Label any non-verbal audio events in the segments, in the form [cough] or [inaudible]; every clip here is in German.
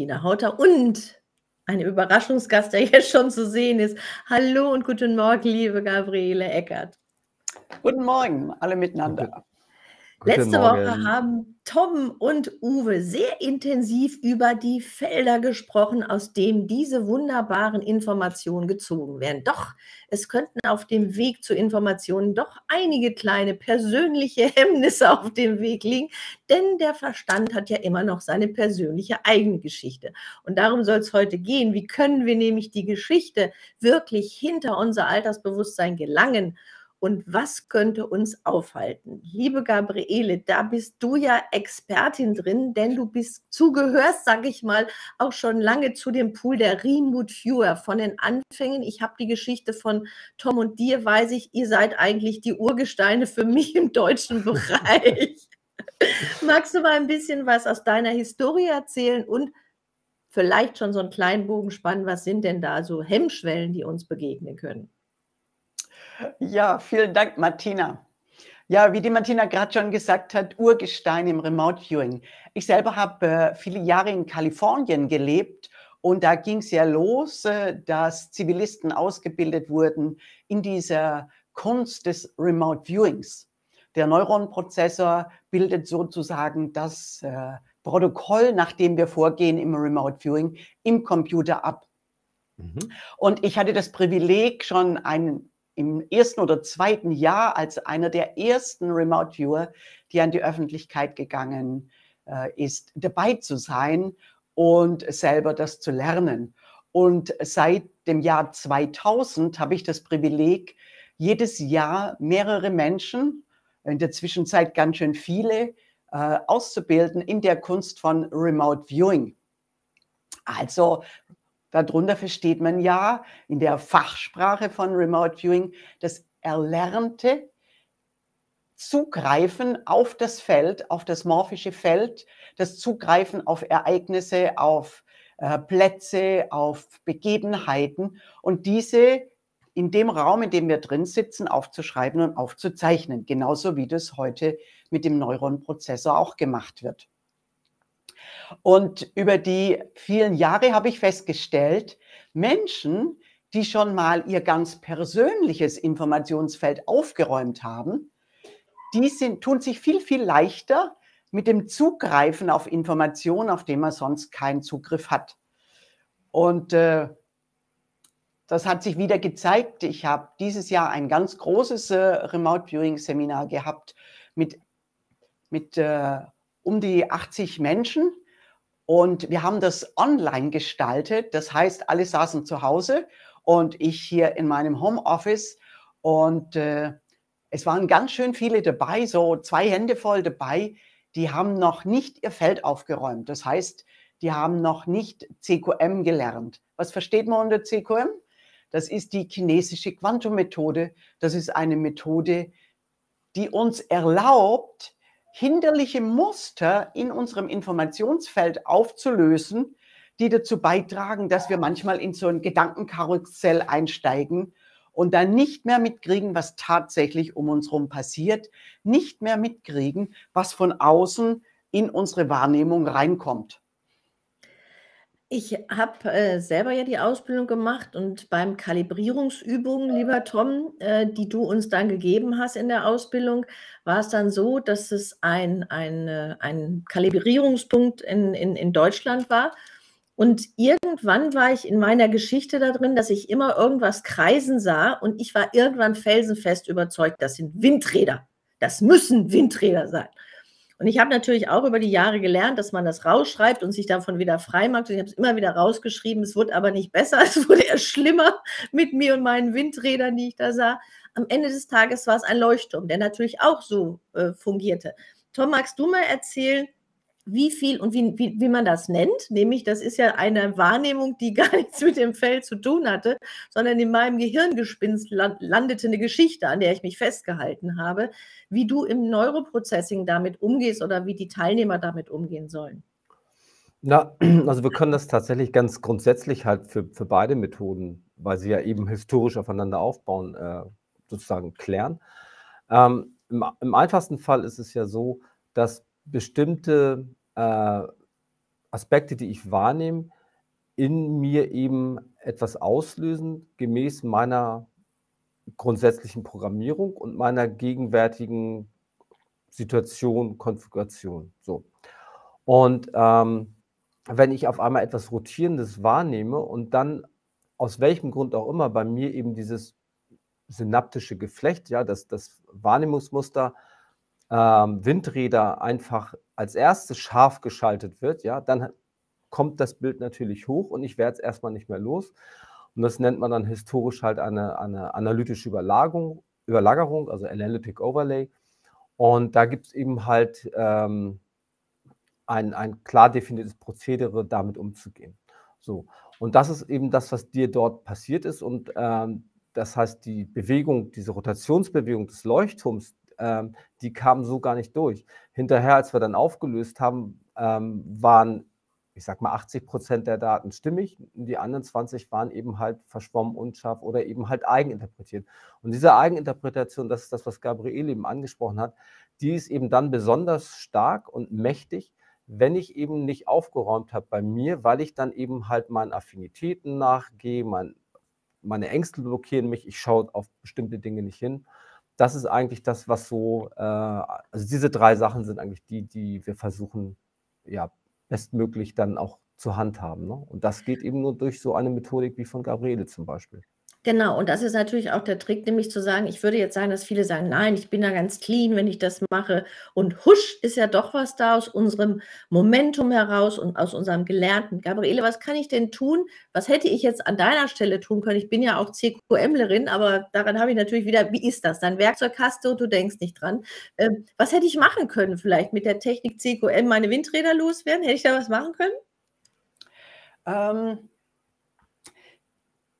Martina Hauter und ein Überraschungsgast, der [laughs] jetzt schon zu sehen ist. Hallo und guten Morgen, liebe Gabriele Eckert. Guten Morgen, alle miteinander. Letzte Woche haben Tom und Uwe sehr intensiv über die Felder gesprochen, aus denen diese wunderbaren Informationen gezogen werden. Doch es könnten auf dem Weg zu Informationen doch einige kleine persönliche [laughs] Hemmnisse auf dem Weg liegen, denn der Verstand hat ja immer noch seine persönliche eigene Geschichte. Und darum soll es heute gehen. Wie können wir nämlich die Geschichte wirklich hinter unser Altersbewusstsein gelangen? Und was könnte uns aufhalten? Liebe Gabriele, da bist du ja Expertin drin, denn du bist zugehörst, sage ich mal, auch schon lange zu dem Pool der Remote Viewer von den Anfängen. Ich habe die Geschichte von Tom und dir, weiß ich, ihr seid eigentlich die Urgesteine für mich im deutschen [laughs] Bereich. Magst du mal ein bisschen was aus deiner Historie erzählen und vielleicht schon so einen kleinen Bogen spannen? Was sind denn da so Hemmschwellen, die uns begegnen können? Ja, vielen Dank, Martina. Ja, wie die Martina gerade schon gesagt hat, Urgestein im Remote Viewing. Ich selber habe äh, viele Jahre in Kalifornien gelebt und da ging es ja los, äh, dass Zivilisten ausgebildet wurden in dieser Kunst des Remote Viewings. Der Neuronprozessor bildet sozusagen das äh, Protokoll, nach dem wir vorgehen im Remote Viewing, im Computer ab. Mhm. Und ich hatte das Privileg, schon ein im ersten oder zweiten Jahr als einer der ersten Remote Viewer, die an die Öffentlichkeit gegangen äh, ist, dabei zu sein und selber das zu lernen. Und seit dem Jahr 2000 habe ich das Privileg, jedes Jahr mehrere Menschen, in der Zwischenzeit ganz schön viele, äh, auszubilden in der Kunst von Remote Viewing. Also Darunter versteht man ja in der Fachsprache von Remote Viewing das erlernte Zugreifen auf das Feld, auf das morphische Feld, das Zugreifen auf Ereignisse, auf äh, Plätze, auf Begebenheiten und diese in dem Raum, in dem wir drin sitzen, aufzuschreiben und aufzuzeichnen, genauso wie das heute mit dem Neuronprozessor auch gemacht wird. Und über die vielen Jahre habe ich festgestellt, Menschen, die schon mal ihr ganz persönliches Informationsfeld aufgeräumt haben, die sind, tun sich viel, viel leichter mit dem Zugreifen auf Informationen, auf die man sonst keinen Zugriff hat. Und äh, das hat sich wieder gezeigt. Ich habe dieses Jahr ein ganz großes äh, Remote Viewing Seminar gehabt mit, mit äh, um die 80 Menschen und wir haben das online gestaltet. Das heißt, alle saßen zu Hause und ich hier in meinem Homeoffice. Und äh, es waren ganz schön viele dabei, so zwei Hände voll dabei. Die haben noch nicht ihr Feld aufgeräumt. Das heißt, die haben noch nicht CQM gelernt. Was versteht man unter CQM? Das ist die chinesische Quantum-Methode. Das ist eine Methode, die uns erlaubt, hinderliche Muster in unserem Informationsfeld aufzulösen, die dazu beitragen, dass wir manchmal in so ein Gedankenkarussell einsteigen und dann nicht mehr mitkriegen, was tatsächlich um uns herum passiert, nicht mehr mitkriegen, was von außen in unsere Wahrnehmung reinkommt. Ich habe äh, selber ja die Ausbildung gemacht und beim Kalibrierungsübungen, lieber Tom, äh, die du uns dann gegeben hast in der Ausbildung, war es dann so, dass es ein, ein, äh, ein Kalibrierungspunkt in, in, in Deutschland war. Und irgendwann war ich in meiner Geschichte da drin, dass ich immer irgendwas kreisen sah und ich war irgendwann felsenfest überzeugt, das sind Windräder. Das müssen Windräder sein. Und ich habe natürlich auch über die Jahre gelernt, dass man das rausschreibt und sich davon wieder frei macht. Und ich habe es immer wieder rausgeschrieben. Es wurde aber nicht besser. [laughs] Es wurde eher schlimmer mit mir und meinen Windrädern, die ich da sah. Am Ende des Tages war es ein Leuchtturm, der natürlich auch so äh, fungierte. Tom, magst du mal erzählen, wie viel und wie, wie, wie man das nennt. Nämlich, das ist ja eine Wahrnehmung, die [laughs] gar nichts mit dem Feld zu tun hatte, sondern in meinem Gehirngespinst landete eine Geschichte, an der ich mich festgehalten habe, wie du im Neuroprocessing damit umgehst oder wie die Teilnehmer damit umgehen sollen. Na, [clears throat] also wir können das tatsächlich ganz grundsätzlich halt für, für beide Methoden, weil sie ja eben historisch aufeinander aufbauen, äh, sozusagen klären. Ähm, im, Im einfachsten Fall ist es ja so, dass bestimmte äh, Aspekte, die ich wahrnehme, in mir eben etwas auslösen, gemäß meiner grundsätzlichen Programmierung und meiner gegenwärtigen Situation, Konfiguration. So. Und ähm, wenn ich auf einmal etwas Rotierendes wahrnehme und dann aus welchem Grund auch immer bei mir eben dieses synaptische Geflecht, ja, das, das Wahrnehmungsmuster ähm, Windräder einfach als erstes scharf geschaltet wird, ja, dann kommt das Bild natürlich hoch und ich werde es erstmal nicht mehr los. Und das nennt man dann historisch halt eine, eine analytische Überlagerung, Überlagerung, also Analytic Overlay. Und da gibt es eben halt ähm, ein, ein klar definiertes Prozedere, damit umzugehen. So. Und das ist eben das, was dir dort passiert ist. Und ähm, das heißt, die Bewegung, diese Rotationsbewegung des Leuchtturms, ähm, die kam so gar nicht durch. Hinterher, als wir dann aufgelöst haben, ähm, waren, ich sag mal, 80 Prozent der Daten stimmig. Die anderen 20 waren eben halt verschwommen, unscharf oder eben halt eigeninterpretiert. Und diese Eigeninterpretation, das ist das, was Gabriel eben angesprochen hat, die ist eben dann besonders stark und mächtig, wenn ich eben nicht aufgeräumt habe bei mir, weil ich dann eben halt meinen Affinitäten nachgehe, mein, meine Ängste blockieren mich, ich schaue auf bestimmte Dinge nicht hin. Das ist eigentlich das, was so, äh, also diese drei Sachen sind eigentlich die, die wir versuchen, ja, bestmöglich dann auch zu handhaben. Ne? Und das geht eben nur durch so eine Methodik wie von Gabriele zum Beispiel. Genau, und das ist natürlich auch der Trick, nämlich zu sagen, ich würde jetzt sagen, dass viele sagen, nein, ich bin da ganz clean, wenn ich das mache. Und husch ist ja doch was da aus unserem Momentum heraus und aus unserem Gelernten. Gabriele, was kann ich denn tun? Was hätte ich jetzt an deiner Stelle tun können? Ich bin ja auch CQMlerin, aber daran habe ich natürlich wieder, wie ist das? Dein Werkzeug hast du, du denkst nicht dran. Ähm, was hätte ich machen können vielleicht mit der Technik CQM meine Windräder loswerden? Hätte ich da was machen können? Ähm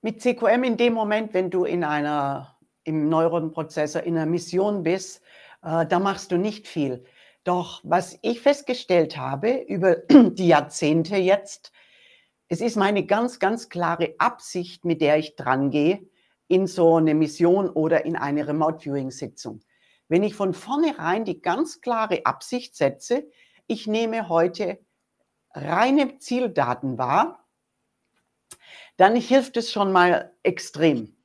mit CQM in dem Moment, wenn du in einer, im Neuronprozessor in einer Mission bist, äh, da machst du nicht viel. Doch was ich festgestellt habe über [clears throat] die Jahrzehnte jetzt, es ist meine ganz, ganz klare Absicht, mit der ich dran gehe in so eine Mission oder in eine Remote Viewing Sitzung. Wenn ich von vornherein die ganz klare Absicht setze, ich nehme heute reine Zieldaten wahr, dann hilft es schon mal extrem.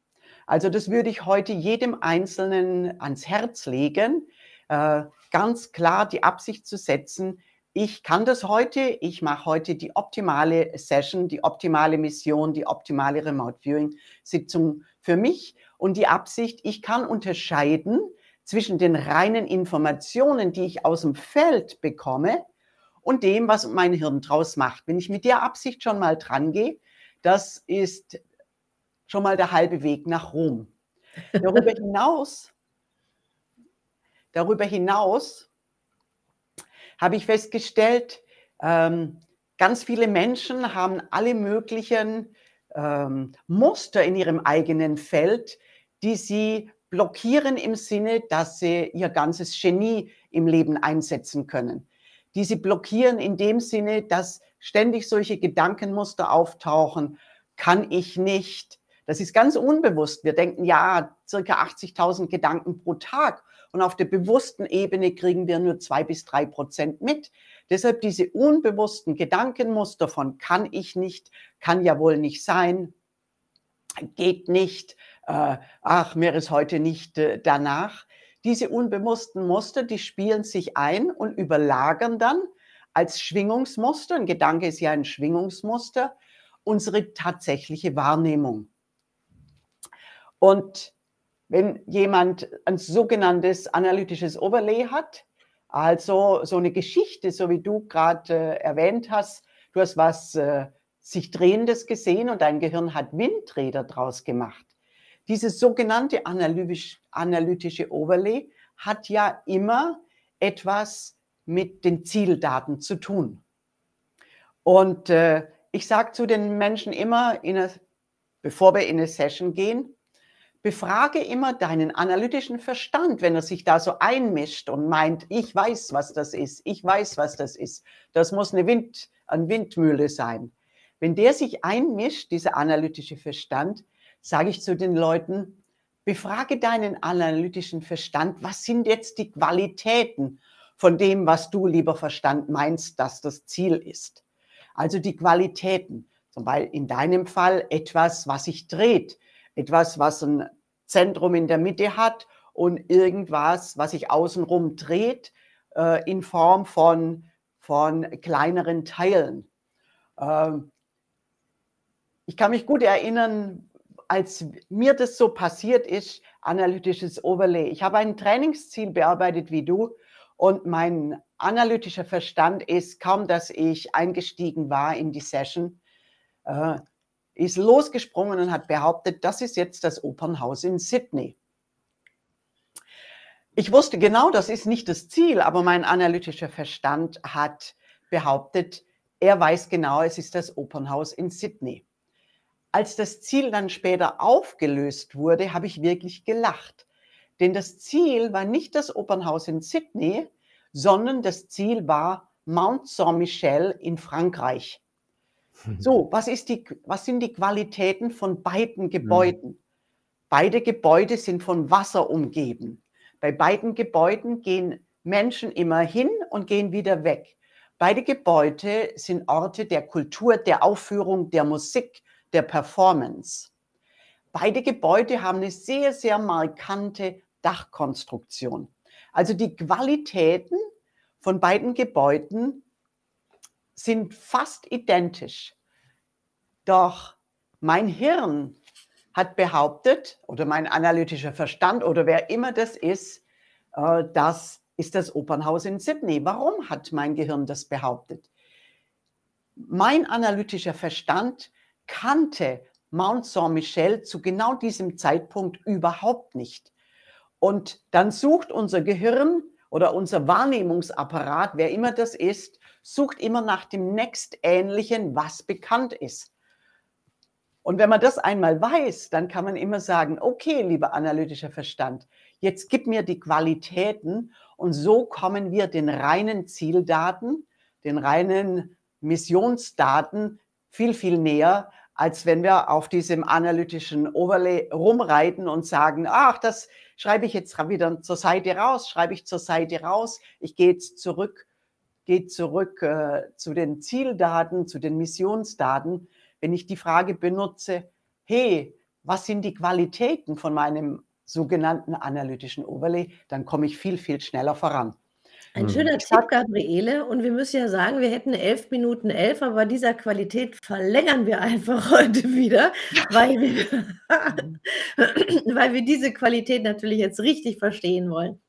Also das würde ich heute jedem Einzelnen ans Herz legen, äh, ganz klar die Absicht zu setzen, ich kann das heute, ich mache heute die optimale Session, die optimale Mission, die optimale Remote Viewing Sitzung für mich und die Absicht, ich kann unterscheiden zwischen den reinen Informationen, die ich aus dem Feld bekomme und dem, was mein Hirn draus macht. Wenn ich mit der Absicht schon mal dran gehe, das ist schon mal der halbe Weg nach Rom. Darüber [laughs] hinaus, darüber hinaus habe ich festgestellt, ähm, ganz viele Menschen haben alle möglichen ähm, Muster in ihrem eigenen Feld, die sie blockieren im Sinne, dass sie ihr ganzes Genie im Leben einsetzen können. Die sie blockieren in dem Sinne, dass ständig solche Gedankenmuster auftauchen, kann ich nicht. Das ist ganz unbewusst. Wir denken, ja, circa 80.000 Gedanken pro Tag. Und auf der bewussten Ebene kriegen wir nur zwei bis drei Prozent mit. Deshalb diese unbewussten Gedankenmuster von kann ich nicht, kann ja wohl nicht sein, geht nicht, äh, ach, mir ist heute nicht äh, danach. Diese unbewussten Muster, die spielen sich ein und überlagern dann als Schwingungsmuster, ein Gedanke ist ja ein Schwingungsmuster, unsere tatsächliche Wahrnehmung. Und wenn jemand ein sogenanntes analytisches Overlay hat, also so eine Geschichte, so wie du gerade äh, erwähnt hast, du hast was äh, sich Drehendes gesehen und dein Gehirn hat Windräder draus gemacht. Dieses sogenannte analytisch, analytische Overlay hat ja immer etwas mit den Zieldaten zu tun. Und äh, ich sage zu den Menschen immer, eine, bevor wir in eine Session gehen, befrage immer deinen analytischen Verstand, wenn er sich da so einmischt und meint, ich weiß, was das ist, ich weiß, was das ist. Das muss eine, Wind, eine Windmühle sein. Wenn der sich einmischt, dieser analytische Verstand, sage ich zu den Leuten, befrage deinen analytischen Verstand, was sind jetzt die Qualitäten von dem, was du, lieber Verstand, meinst, dass das Ziel ist. Also die Qualitäten. Zum Beispiel in deinem Fall etwas, was sich dreht, etwas, was ein Zentrum in der Mitte hat und irgendwas, was sich außenrum dreht, äh, in Form von, von kleineren Teilen. Ähm, ich kann mich gut erinnern, als mir das so passiert ist, analytisches Overlay. Ich habe ein Trainingsziel bearbeitet wie du und mein analytischer Verstand ist, kaum dass ich eingestiegen war in die Session, äh, ist losgesprungen und hat behauptet, das ist jetzt das Opernhaus in Sydney. Ich wusste genau, das ist nicht das Ziel, aber mein analytischer Verstand hat behauptet, er weiß genau, es ist das Opernhaus in Sydney. Als das Ziel dann später aufgelöst wurde, habe ich wirklich gelacht. Denn das Ziel war nicht das Opernhaus in Sydney, sondern das Ziel war Mount Saint-Michel in Frankreich. So, was, ist die, was sind die Qualitäten von beiden Gebäuden? Mhm. Beide Gebäude sind von Wasser umgeben. Bei beiden Gebäuden gehen Menschen immer hin und gehen wieder weg. Beide Gebäude sind Orte der Kultur, der Aufführung, der Musik, der Performance. Beide Gebäude haben eine sehr, sehr markante Dachkonstruktion. Also die Qualitäten von beiden Gebäuden sind fast identisch. Doch mein Hirn hat behauptet, oder mein analytischer Verstand oder wer immer das ist, äh, das ist das Opernhaus in Sydney. Warum hat mein Gehirn das behauptet? Mein analytischer Verstand kannte Mount Saint-Michel zu genau diesem Zeitpunkt überhaupt nicht. Und dann sucht unser Gehirn oder unser Wahrnehmungsapparat, wer immer das ist, sucht immer nach dem nächstähnlichen, was bekannt ist. Und wenn man das einmal weiß, dann kann man immer sagen, okay, lieber analytischer Verstand, jetzt gib mir die Qualitäten und so kommen wir den reinen Zieldaten, den reinen Missionsdaten viel, viel näher, als wenn wir auf diesem analytischen Overlay rumreiten und sagen, ach, das schreibe ich jetzt wieder zur Seite raus, schreibe ich zur Seite raus, ich gehe jetzt zurück, gehe zurück äh, zu den Zieldaten, zu den Missionsdaten. Wenn ich die Frage benutze, hey, was sind die Qualitäten von meinem sogenannten analytischen Overlay, dann komme ich viel, viel schneller voran. Ein hm. schöner Tipp, Gabriele. Und wir müssen ja sagen, wir hätten elf Minuten elf, aber dieser Qualität verlängern wir einfach [laughs] heute wieder, weil wir, weil wir diese Qualität natürlich jetzt richtig verstehen wollen.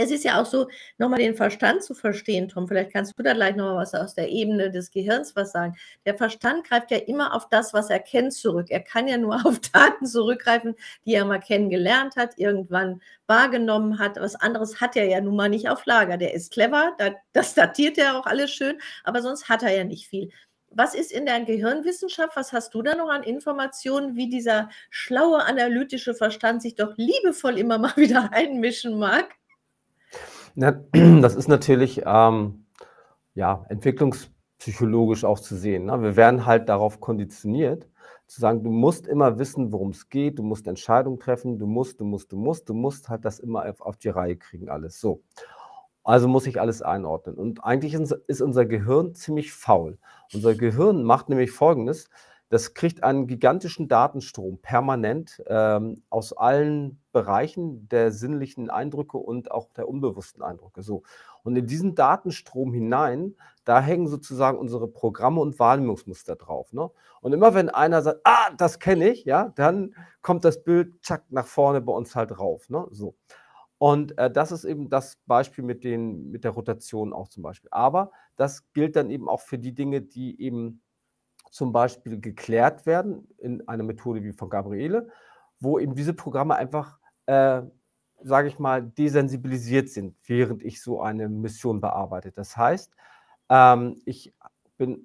Es ist ja auch so, nochmal den Verstand zu verstehen, Tom. Vielleicht kannst du da gleich nochmal was aus der Ebene des Gehirns was sagen. Der Verstand greift ja immer auf das, was er kennt, zurück. Er kann ja nur [laughs] auf Daten zurückgreifen, die er mal kennengelernt hat, irgendwann wahrgenommen hat. Was anderes hat er ja nun mal nicht auf Lager. Der ist clever, das datiert er auch alles schön, aber sonst hat er ja nicht viel. Was ist in der Gehirnwissenschaft? Was hast du da noch an Informationen, wie dieser schlaue analytische Verstand sich doch liebevoll immer mal [laughs] wieder einmischen mag? [clears throat] Das ist natürlich ähm, ja, entwicklungspsychologisch auch zu sehen. Ne? Wir werden halt darauf konditioniert, zu sagen, du musst immer wissen, worum es geht, du musst Entscheidungen treffen, du musst, du musst, du musst, du musst halt das immer auf, auf die Reihe kriegen, alles so. Also muss ich alles einordnen. Und eigentlich ist unser Gehirn ziemlich faul. Unser Gehirn macht nämlich Folgendes, das kriegt einen gigantischen Datenstrom permanent ähm, aus allen Bereichen der sinnlichen Eindrücke und auch der unbewussten Eindrücke. So. Und in diesen Datenstrom hinein, da hängen sozusagen unsere Programme und Wahrnehmungsmuster drauf. Ne? Und immer wenn einer sagt, ah, das kenne ich, ja, dann kommt das Bild zack nach vorne bei uns halt drauf. Ne? So. Und äh, das ist eben das Beispiel mit, den, mit der Rotation auch zum Beispiel. Aber das gilt dann eben auch für die Dinge, die eben zum Beispiel geklärt werden in einer Methode wie von Gabriele, wo eben diese Programme einfach, äh, sage ich mal, desensibilisiert sind, während ich so eine Mission bearbeite. Das heißt, ähm, ich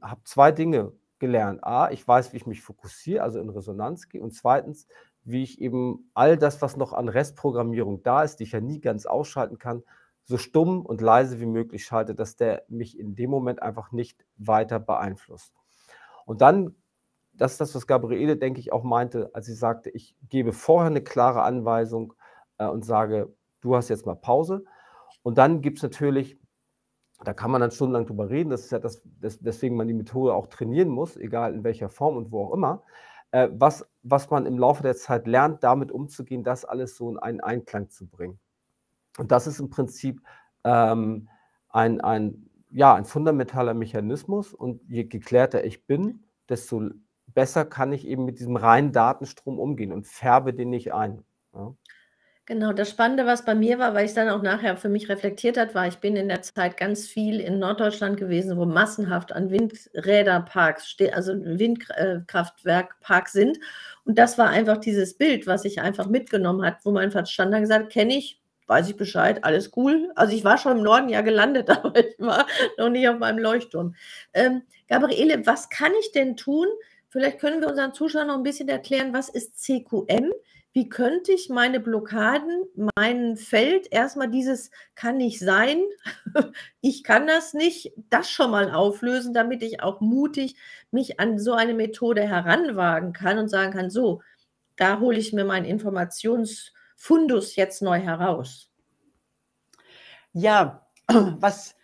habe zwei Dinge gelernt. A, ich weiß, wie ich mich fokussiere, also in Resonanz gehe. Und zweitens, wie ich eben all das, was noch an Restprogrammierung da ist, die ich ja nie ganz ausschalten kann, so stumm und leise wie möglich schalte, dass der mich in dem Moment einfach nicht weiter beeinflusst. Und dann, das ist das, was Gabriele, denke ich, auch meinte, als sie sagte, ich gebe vorher eine klare Anweisung äh, und sage, du hast jetzt mal Pause. Und dann gibt es natürlich Da kann man dann stundenlang drüber reden. Das ist ja das, das, deswegen man die Methode auch trainieren muss, egal in welcher Form und wo auch immer. Äh, was, was man im Laufe der Zeit lernt, damit umzugehen, das alles so in einen Einklang zu bringen. Und das ist im Prinzip ähm, ein, ein, ja, ein fundamentaler Mechanismus. Und je geklärter ich bin, desto besser kann ich eben mit diesem reinen Datenstrom umgehen und färbe den nicht ein. Ja. Genau, das Spannende, was bei mir war, weil ich dann auch nachher für mich reflektiert hat, war, ich bin in der Zeit ganz viel in Norddeutschland gewesen, wo massenhaft an Windräderparks, also Windkraftwerkparks sind. Und das war einfach dieses Bild, was sich einfach mitgenommen hat, wo mein Verstand dann gesagt kenne ich, weiß ich Bescheid, alles cool. Also ich war schon im Norden ja gelandet, [laughs] aber ich war noch nicht auf meinem Leuchtturm. Ähm, Gabriele, was kann ich denn tun? Vielleicht können wir unseren Zuschauern noch ein bisschen erklären, was ist CQM? wie könnte ich meine Blockaden, mein Feld, erstmal dieses kann nicht sein, [laughs] ich kann das nicht, das schon mal auflösen, damit ich auch mutig mich an so eine Methode heranwagen kann und sagen kann, so, da hole ich mir meinen Informationsfundus jetzt neu heraus. Ja, [clears throat] was,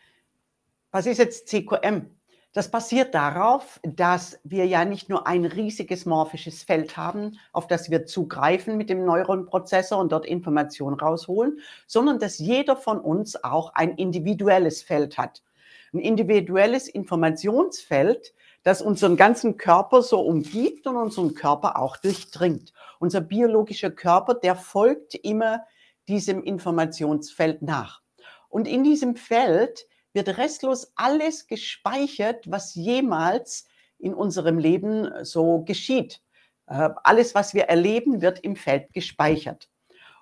was ist jetzt CQM? Das basiert darauf, dass wir ja nicht nur ein riesiges morphisches Feld haben, auf das wir zugreifen mit dem Neuronprozessor und dort Informationen rausholen, sondern dass jeder von uns auch ein individuelles Feld hat. Ein individuelles Informationsfeld, das unseren ganzen Körper so umgibt und unseren Körper auch durchdringt. Unser biologischer Körper, der folgt immer diesem Informationsfeld nach. Und in diesem Feld wird restlos alles gespeichert, was jemals in unserem Leben so geschieht. Äh, alles, was wir erleben, wird im Feld gespeichert.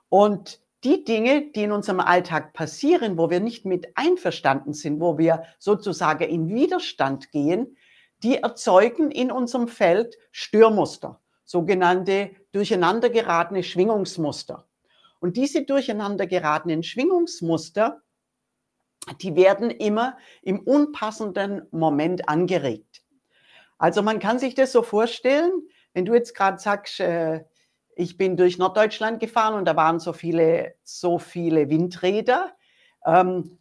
Und die Dinge, die in unserem Alltag passieren, wo wir nicht mit einverstanden sind, wo wir sozusagen in Widerstand gehen, die erzeugen in unserem Feld Störmuster, sogenannte durcheinander geratene Schwingungsmuster. Und diese durcheinander geratenen Schwingungsmuster, die werden immer im unpassenden Moment angeregt. Also man kann sich das so vorstellen, wenn du jetzt gerade sagst, äh, ich bin durch Norddeutschland gefahren und da waren so viele, so viele Windräder. Ähm,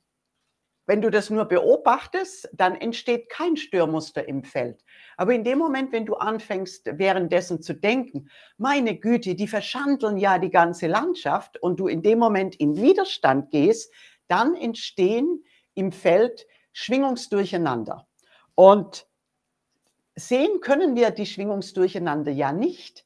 wenn du das nur beobachtest, dann entsteht kein Störmuster im Feld. Aber in dem Moment, wenn du anfängst, währenddessen zu denken, meine Güte, die verschandeln ja die ganze Landschaft und du in dem Moment in Widerstand gehst, dann entstehen im Feld Schwingungsdurcheinander. Und sehen können wir die Schwingungsdurcheinander ja nicht,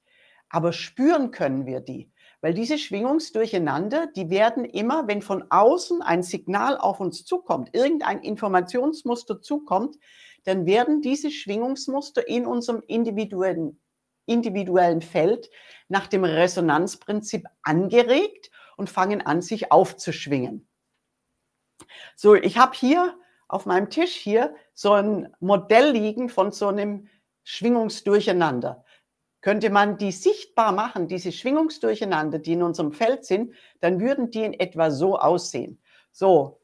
aber spüren können wir die. Weil diese Schwingungsdurcheinander, die werden immer, wenn von außen ein Signal auf uns zukommt, irgendein Informationsmuster zukommt, dann werden diese Schwingungsmuster in unserem individuellen, individuellen Feld nach dem Resonanzprinzip angeregt und fangen an, sich aufzuschwingen. So, ich habe hier auf meinem Tisch hier so ein Modell liegen von so einem Schwingungsdurcheinander. Könnte man die sichtbar machen, diese Schwingungsdurcheinander, die in unserem Feld sind, dann würden die in etwa so aussehen. So,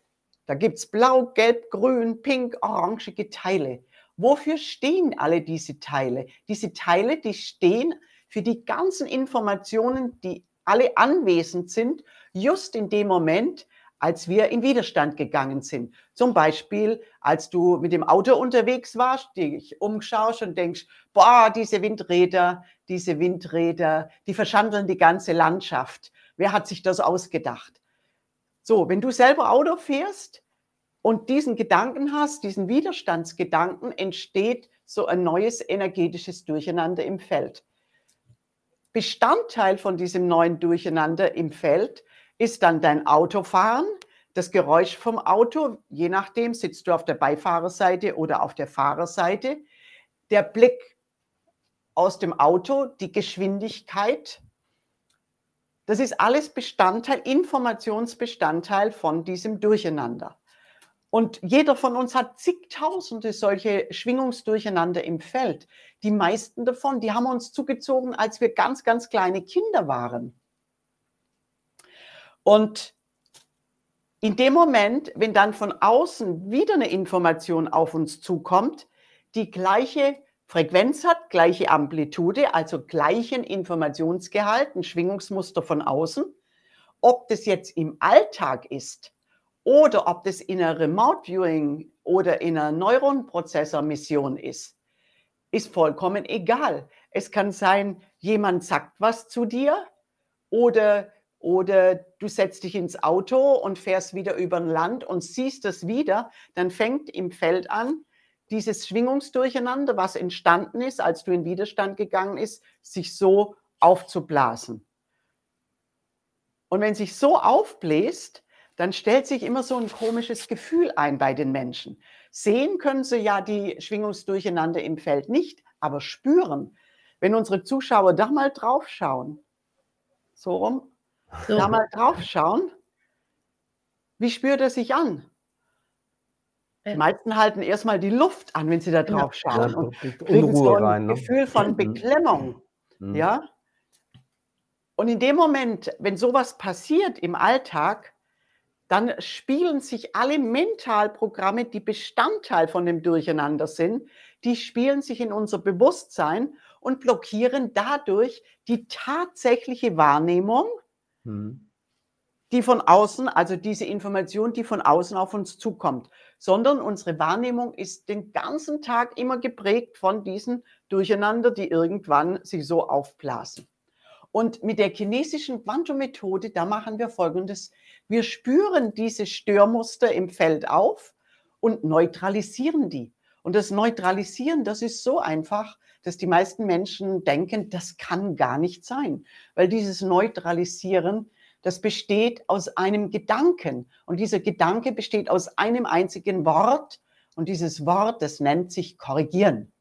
da gibt es blau, gelb, grün, pink, orangige Teile. Wofür stehen alle diese Teile? Diese Teile, die stehen für die ganzen Informationen, die alle anwesend sind, just in dem Moment, als wir in Widerstand gegangen sind. Zum Beispiel, als du mit dem Auto unterwegs warst, dich umschaust und denkst, boah, diese Windräder, diese Windräder, die verschandeln die ganze Landschaft. Wer hat sich das ausgedacht? So, wenn du selber Auto fährst und diesen Gedanken hast, diesen Widerstandsgedanken, entsteht so ein neues energetisches Durcheinander im Feld. Bestandteil von diesem neuen Durcheinander im Feld ist dann dein Autofahren, das Geräusch vom Auto, je nachdem, sitzt du auf der Beifahrerseite oder auf der Fahrerseite, der Blick aus dem Auto, die Geschwindigkeit, das ist alles Bestandteil, Informationsbestandteil von diesem Durcheinander. Und jeder von uns hat zigtausende solche Schwingungsdurcheinander im Feld. Die meisten davon, die haben uns zugezogen, als wir ganz, ganz kleine Kinder waren. Und in dem Moment, wenn dann von außen wieder eine Information auf uns zukommt, die gleiche Frequenz hat, gleiche Amplitude, also gleichen Informationsgehalt, ein Schwingungsmuster von außen, ob das jetzt im Alltag ist oder ob das in einer Remote Viewing oder in einer Neuronprozessor-Mission ist, ist vollkommen egal. Es kann sein, jemand sagt was zu dir oder, oder du setzt dich ins Auto und fährst wieder über ein Land und siehst es wieder, dann fängt im Feld an, dieses Schwingungsdurcheinander, was entstanden ist, als du in Widerstand gegangen ist, sich so aufzublasen. Und wenn sich so aufbläst, dann stellt sich immer so ein komisches Gefühl ein bei den Menschen. Sehen können sie ja die Schwingungsdurcheinander im Feld nicht, aber spüren. Wenn unsere Zuschauer da mal drauf schauen, so rum, so. da mal drauf schauen, wie spürt er sich an? Die meisten halten erstmal die Luft an, wenn sie da drauf schauen ja, und kriegen so ein rein, ne? Gefühl von mhm. Beklemmung. Mhm. Ja? Und in dem Moment, wenn sowas passiert im Alltag, dann spielen sich alle Mentalprogramme, die Bestandteil von dem Durcheinander sind, die spielen sich in unser Bewusstsein und blockieren dadurch die tatsächliche Wahrnehmung, mhm. die von außen, also diese Information, die von außen auf uns zukommt, sondern unsere Wahrnehmung ist den ganzen Tag immer geprägt von diesen Durcheinander, die irgendwann sich so aufblasen. Und mit der chinesischen Quantum-Methode, da machen wir Folgendes. Wir spüren diese Störmuster im Feld auf und neutralisieren die. Und das Neutralisieren, das ist so einfach, dass die meisten Menschen denken, das kann gar nicht sein. Weil dieses Neutralisieren, das besteht aus einem Gedanken. Und dieser Gedanke besteht aus einem einzigen Wort. Und dieses Wort, das nennt sich korrigieren.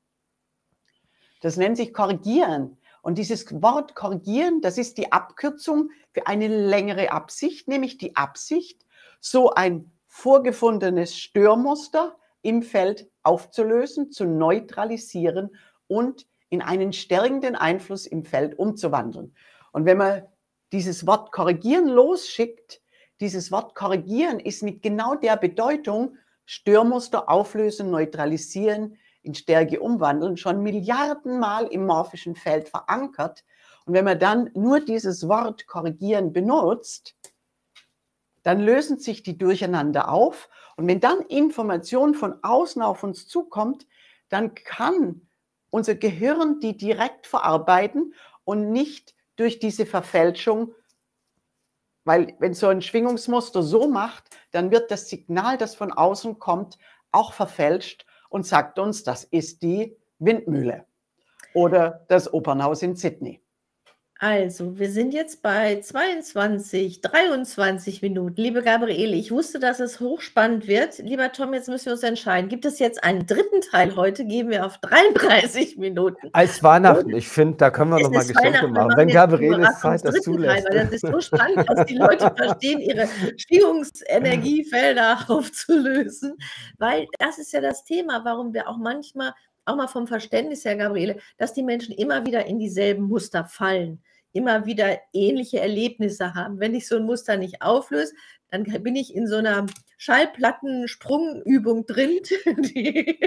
Das nennt sich korrigieren. Und dieses Wort korrigieren, das ist die Abkürzung für eine längere Absicht, nämlich die Absicht, so ein vorgefundenes Störmuster im Feld aufzulösen, zu neutralisieren und in einen stärkenden Einfluss im Feld umzuwandeln. Und wenn man dieses Wort korrigieren losschickt, dieses Wort korrigieren ist mit genau der Bedeutung Störmuster auflösen, neutralisieren, in Stärke umwandeln, schon Milliardenmal im morphischen Feld verankert. Und wenn man dann nur dieses Wort korrigieren benutzt, dann lösen sich die durcheinander auf. Und wenn dann Information von außen auf uns zukommt, dann kann unser Gehirn die direkt verarbeiten und nicht durch diese Verfälschung, weil wenn so ein Schwingungsmuster so macht, dann wird das Signal, das von außen kommt, auch verfälscht und sagt uns, das ist die Windmühle oder das Opernhaus in Sydney. Also, wir sind jetzt bei 22, 23 Minuten. Liebe Gabriele, ich wusste, dass es hochspannend wird. Lieber Tom, jetzt müssen wir uns entscheiden. Gibt es jetzt einen dritten Teil heute? Gehen wir auf 33 Minuten. Als Weihnachten. Ich finde, da können wir nochmal Geschenke machen. Wenn Gabriele Zeit das zulässt. Teil, weil das ist so spannend, dass die Leute verstehen, ihre Schwingungsenergiefelder [laughs] aufzulösen. Weil das ist ja das Thema, warum wir auch manchmal auch mal vom Verständnis her, Gabriele, dass die Menschen immer wieder in dieselben Muster fallen, immer wieder ähnliche Erlebnisse haben. Wenn ich so ein Muster nicht auflöse, dann bin ich in so einer Schallplattensprungübung drin. [laughs] Die,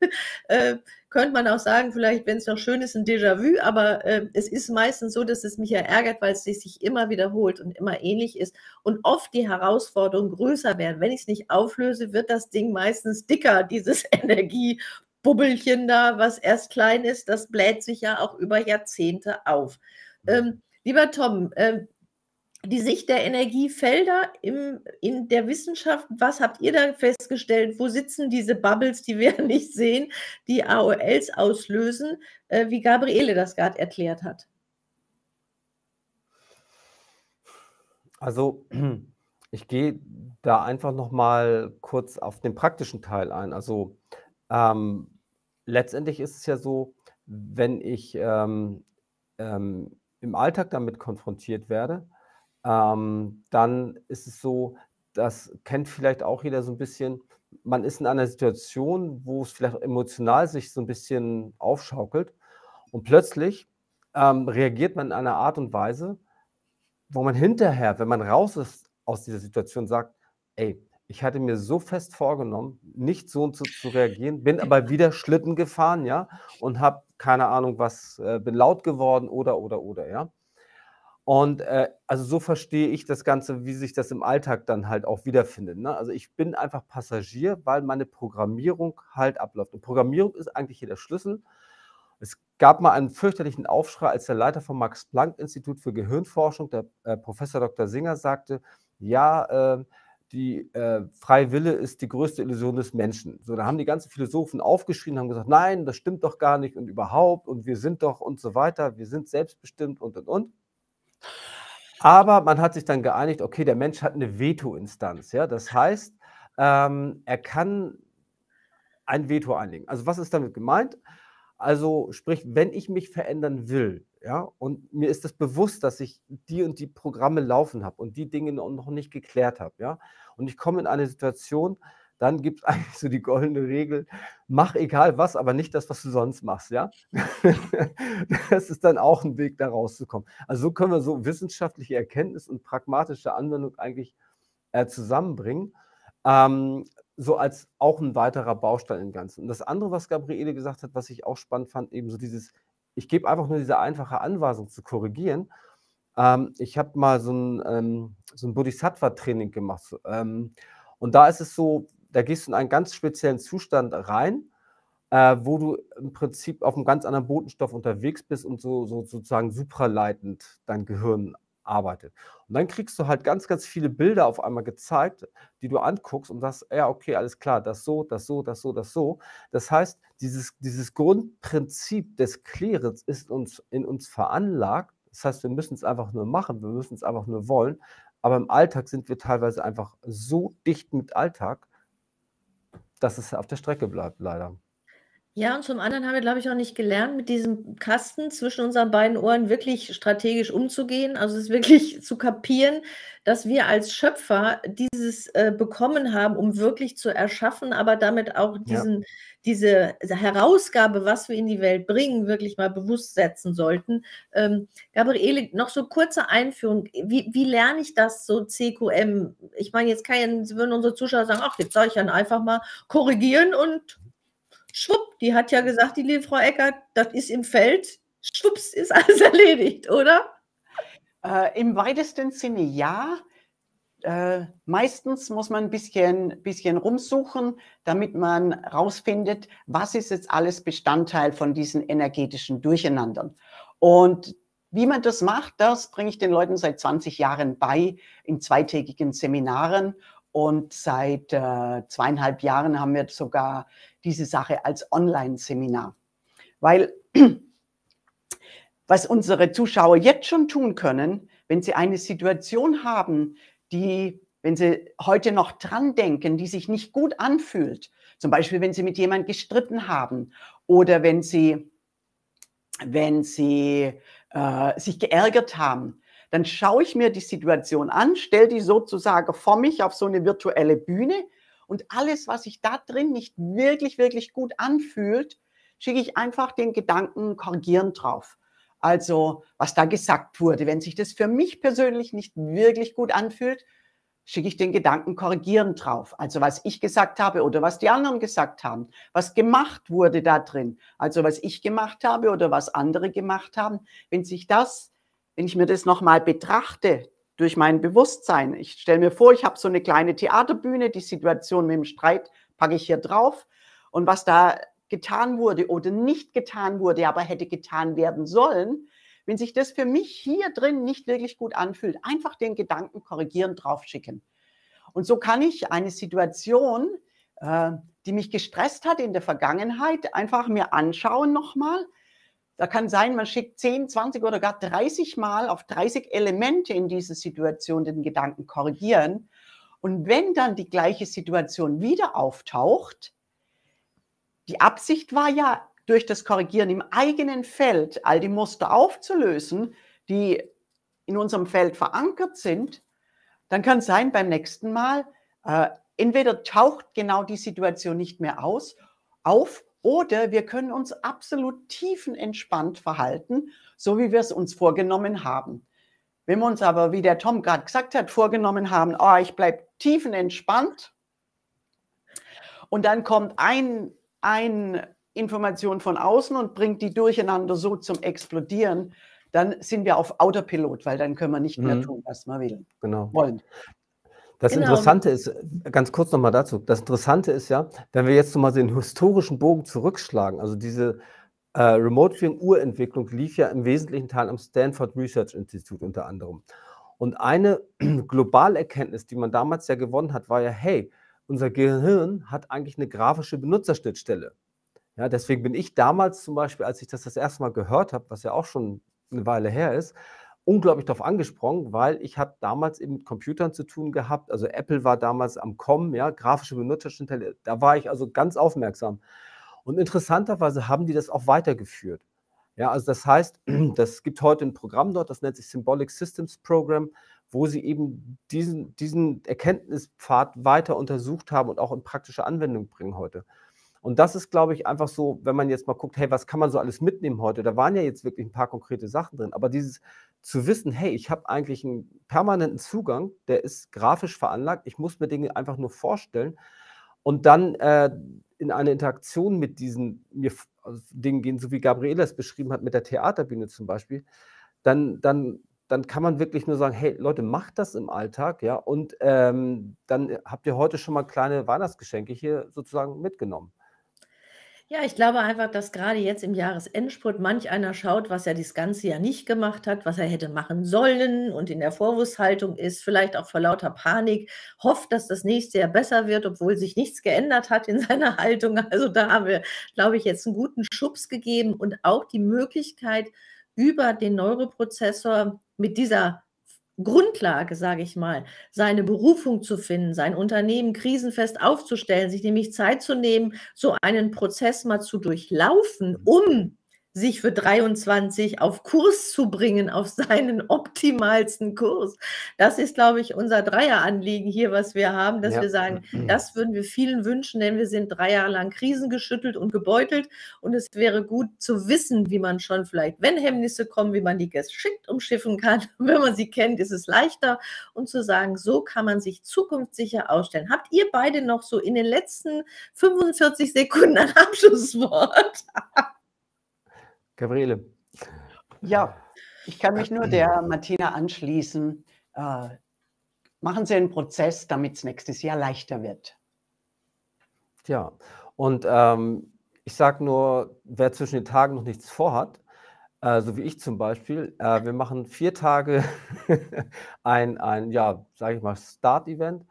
[laughs] äh, könnte man auch sagen, vielleicht, wenn es noch schön ist, ein Déjà-vu, aber äh, es ist meistens so, dass es mich ja ärgert, weil es sich immer wiederholt und immer ähnlich ist und oft die Herausforderungen größer werden. Wenn ich es nicht auflöse, wird das Ding meistens dicker, dieses [laughs] Energie- Bubbelchen da, was erst klein ist, das bläht sich ja auch über Jahrzehnte auf. Ähm, lieber Tom, äh, die Sicht der Energiefelder im, in der Wissenschaft, was habt ihr da festgestellt? Wo sitzen diese Bubbles, die wir [laughs] nicht sehen, die AOLs auslösen, äh, wie Gabriele das gerade erklärt hat? Also [clears throat] ich gehe da einfach noch mal kurz auf den praktischen Teil ein. Also ähm, letztendlich ist es ja so, wenn ich ähm, ähm, im Alltag damit konfrontiert werde, ähm, dann ist es so, das kennt vielleicht auch jeder so ein bisschen, man ist in einer Situation, wo es vielleicht emotional sich so ein bisschen aufschaukelt und plötzlich ähm, reagiert man in einer Art und Weise, wo man hinterher, wenn man raus ist aus dieser Situation, sagt, ey, ich hatte mir so fest vorgenommen, nicht so zu, zu reagieren, bin aber wieder Schlitten gefahren, ja, und habe keine Ahnung was, äh, bin laut geworden oder, oder, oder, ja. Und äh, also so verstehe ich das Ganze, wie sich das im Alltag dann halt auch wiederfindet. Ne? Also ich bin einfach Passagier, weil meine Programmierung halt abläuft. Und Programmierung ist eigentlich hier der Schlüssel. Es gab mal einen fürchterlichen Aufschrei, als der Leiter vom Max-Planck-Institut für Gehirnforschung, der äh, Professor Dr. Singer, sagte, ja, äh, die äh, freie Wille ist die größte Illusion des Menschen. So, da haben die ganzen Philosophen aufgeschrien, haben gesagt, nein, das stimmt doch gar nicht und überhaupt und wir sind doch und so weiter, wir sind selbstbestimmt und und und. Aber man hat sich dann geeinigt, okay, der Mensch hat eine Veto-Instanz. Ja? Das heißt, ähm, er kann ein Veto einlegen. Also was ist damit gemeint? Also sprich, wenn ich mich verändern will, ja, und mir ist das bewusst, dass ich die und die Programme laufen habe und die Dinge noch nicht geklärt habe, ja, und ich komme in eine Situation, dann gibt es [laughs] eigentlich so die goldene Regel, mach egal was, aber nicht das, was du sonst machst, ja. [laughs] das ist dann auch ein Weg, da rauszukommen. Also so können wir so wissenschaftliche Erkenntnis und pragmatische Anwendung eigentlich äh, zusammenbringen. Ähm, so als auch ein weiterer Baustein im Ganzen. Und das andere, was Gabriele gesagt hat, was ich auch spannend fand, eben so dieses, ich gebe einfach nur diese einfache Anweisung zu korrigieren. Ähm, ich habe mal so ein, ähm, so ein Bodhisattva-Training gemacht. Ähm, und da ist es so, da gehst du in einen ganz speziellen Zustand rein, äh, wo du im Prinzip auf einem ganz anderen Botenstoff unterwegs bist und so, so sozusagen supraleitend dein Gehirn arbeitet. Und dann kriegst du halt ganz, ganz viele Bilder auf einmal gezeigt, die du anguckst und sagst, ja, okay, alles klar, das so, das so, das so, das so. Das heißt, dieses, dieses Grundprinzip des Klärens ist uns in uns veranlagt. Das heißt, wir müssen es einfach nur machen, wir müssen es einfach nur wollen. Aber im Alltag sind wir teilweise einfach so dicht mit Alltag, dass es auf der Strecke bleibt, leider. Ja, und zum anderen haben wir, glaube ich, auch nicht gelernt, mit diesem Kasten zwischen unseren beiden Ohren wirklich strategisch umzugehen. Also es wirklich [laughs] zu kapieren, dass wir als Schöpfer dieses äh, bekommen haben, um wirklich zu erschaffen, aber damit auch diesen, ja. diese Herausgabe, was wir in die Welt bringen, wirklich mal bewusst setzen sollten. Ähm, Gabriele, noch so kurze Einführung. Wie, wie lerne ich das so CQM? Ich meine, jetzt kann, würden unsere Zuschauer sagen, ach, jetzt soll ich dann einfach mal korrigieren und schwupp, die hat ja gesagt, die liebe Frau Eckert, das ist im Feld, schwupps, ist alles [laughs] erledigt, oder? Äh, Im weitesten Sinne ja. Äh, meistens muss man ein bisschen, bisschen rumsuchen, damit man rausfindet, was ist jetzt alles Bestandteil von diesen energetischen Durcheinandern. Und wie man das macht, das bringe ich den Leuten seit 20 Jahren bei in zweitägigen Seminaren. Und seit äh, zweieinhalb Jahren haben wir sogar diese Sache als Online-Seminar. Weil [clears throat] was unsere Zuschauer jetzt schon tun können, wenn sie eine Situation haben, die, wenn sie heute noch dran denken, die sich nicht gut anfühlt, zum Beispiel wenn sie mit jemandem gestritten haben oder wenn sie, wenn sie äh, sich geärgert haben, dann schaue ich mir die Situation an, stelle die sozusagen vor mich auf so eine virtuelle Bühne und alles, was sich da drin nicht wirklich, wirklich gut anfühlt, schicke ich einfach den Gedanken korrigieren drauf. Also, was da gesagt wurde, wenn sich das für mich persönlich nicht wirklich gut anfühlt, schicke ich den Gedanken korrigieren drauf. Also, was ich gesagt habe oder was die anderen gesagt haben, was gemacht wurde da drin, also was ich gemacht habe oder was andere gemacht haben, wenn sich das, wenn ich mir das nochmal betrachte, durch mein Bewusstsein. Ich stelle mir vor, ich habe so eine kleine Theaterbühne, die Situation mit dem Streit packe ich hier drauf. Und was da getan wurde oder nicht getan wurde, aber hätte getan werden sollen, wenn sich das für mich hier drin nicht wirklich gut anfühlt, einfach den Gedanken korrigieren, draufschicken. Und so kann ich eine Situation, äh, die mich gestresst hat in der Vergangenheit, einfach mir anschauen nochmal da kann sein, man schickt 10, 20 oder gar 30 Mal auf 30 Elemente in diese Situation den Gedanken korrigieren. Und wenn dann die gleiche Situation wieder auftaucht, die Absicht war ja, durch das Korrigieren im eigenen Feld all die Muster aufzulösen, die in unserem Feld verankert sind, dann kann sein, beim nächsten Mal, äh, entweder taucht genau die Situation nicht mehr aus, auf oder wir können uns absolut tiefenentspannt verhalten, so wie wir es uns vorgenommen haben. Wenn wir uns aber, wie der Tom gerade gesagt hat, vorgenommen haben, oh, ich bleibe tiefenentspannt und dann kommt ein, ein Information von außen und bringt die durcheinander so zum Explodieren, dann sind wir auf Autopilot, weil dann können wir nicht mehr Mhm. tun, was wir will, Genau. wollen. Das Genau. Interessante ist, ganz kurz nochmal dazu, das Interessante ist ja, wenn wir jetzt nochmal den historischen Bogen zurückschlagen, also diese äh, Remote Viewing Urentwicklung lief ja im wesentlichen Teil am Stanford Research Institute unter anderem. Und eine [clears throat] Globalerkenntnis, die man damals ja gewonnen hat, war ja, hey, unser Gehirn hat eigentlich eine grafische Benutzerschnittstelle. Ja, deswegen bin ich damals zum Beispiel, als ich das das erste Mal gehört habe, was ja auch schon eine Weile her ist, unglaublich darauf angesprungen, weil ich habe damals eben mit Computern zu tun gehabt. Also Apple war damals am Kommen, ja, grafische Benutzerschnittstelle. Da war ich also ganz aufmerksam. Und interessanterweise haben die das auch weitergeführt. Ja, also das heißt, [clears throat] das gibt heute ein Programm dort, das nennt sich Symbolic Systems Program, wo sie eben diesen, diesen Erkenntnispfad weiter untersucht haben und auch in praktische Anwendung bringen heute. Und das ist, glaube ich, einfach so, wenn man jetzt mal guckt, hey, was kann man so alles mitnehmen heute? Da waren ja jetzt wirklich ein paar konkrete Sachen drin, aber dieses zu wissen, hey, ich habe eigentlich einen permanenten Zugang, der ist grafisch veranlagt, ich muss mir Dinge einfach nur vorstellen und dann äh, in eine Interaktion mit diesen mir also Dingen gehen, so wie Gabriele es beschrieben hat mit der Theaterbühne zum Beispiel, dann, dann, dann kann man wirklich nur sagen, hey Leute, macht das im Alltag, ja, und ähm, dann habt ihr heute schon mal kleine Weihnachtsgeschenke hier sozusagen mitgenommen. Ja, ich glaube einfach, dass gerade jetzt im Jahresendspurt manch einer schaut, was er das ganze Jahr nicht gemacht hat, was er hätte machen sollen und in der Vorwurfshaltung ist, vielleicht auch vor lauter Panik, hofft, dass das nächste Jahr besser wird, obwohl sich nichts geändert hat in [laughs] seiner Haltung. Also da haben wir, glaube ich, jetzt einen guten Schubs gegeben und auch die Möglichkeit, über den Neuroprozessor mit dieser Grundlage, sage ich mal, seine Berufung zu finden, sein Unternehmen krisenfest aufzustellen, sich nämlich Zeit zu nehmen, so einen Prozess mal zu durchlaufen, um sich für 23 auf Kurs zu bringen, auf seinen [laughs] optimalsten Kurs. Das ist, glaube ich, unser Dreieranliegen hier, was wir haben, dass Ja. wir sagen, das würden wir vielen wünschen, denn wir sind drei Jahre lang krisengeschüttelt und gebeutelt und es wäre gut zu wissen, wie man schon vielleicht, wenn Hemmnisse kommen, wie man die geschickt umschiffen kann. [laughs] Wenn man sie kennt, ist es leichter und zu sagen, so kann man sich zukunftssicher ausstellen. Habt ihr beide noch so in den letzten 45 Sekunden ein Abschlusswort? [laughs] Gabriele. Ja, ich kann mich nur der Martina anschließen. Äh, machen Sie einen Prozess, damit es nächstes Jahr leichter wird. Ja, und ähm, ich sage nur, wer zwischen den Tagen noch nichts vorhat, äh, so wie ich zum Beispiel, äh, wir machen vier Tage [laughs] ein, ein ja, sage ich mal, Start-Event.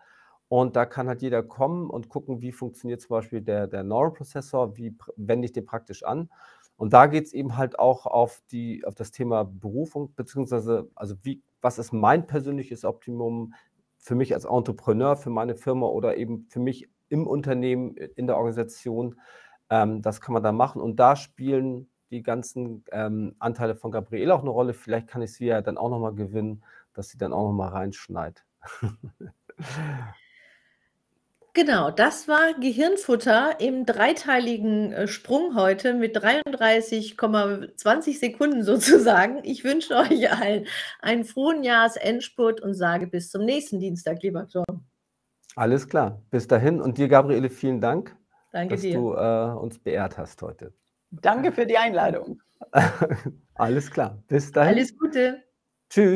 Und da kann halt jeder kommen und gucken, wie funktioniert zum Beispiel der, der Neuroprozessor, wie wende ich den praktisch an. Und da geht es eben halt auch auf, die, auf das Thema Berufung, beziehungsweise, also wie, was ist mein persönliches Optimum für mich als Entrepreneur, für meine Firma oder eben für mich im Unternehmen, in der Organisation. Ähm, das kann man da machen. Und da spielen die ganzen ähm, Anteile von Gabriele auch eine Rolle. Vielleicht kann ich sie ja dann auch nochmal gewinnen, dass sie dann auch nochmal reinschneit. [laughs] Genau, das war Gehirnfutter im dreiteiligen äh, Sprung heute mit 33,20 Sekunden [laughs] sozusagen. Ich wünsche euch allen einen frohen Jahresendspurt und sage bis zum nächsten Dienstag, lieber Tom. Alles klar. Bis dahin. Und dir, Gabriele, vielen Dank, Danke dass dir. du äh, uns beehrt hast heute. Danke für die Einladung. [laughs] Alles klar. Bis dahin. Alles Gute. Tschüss.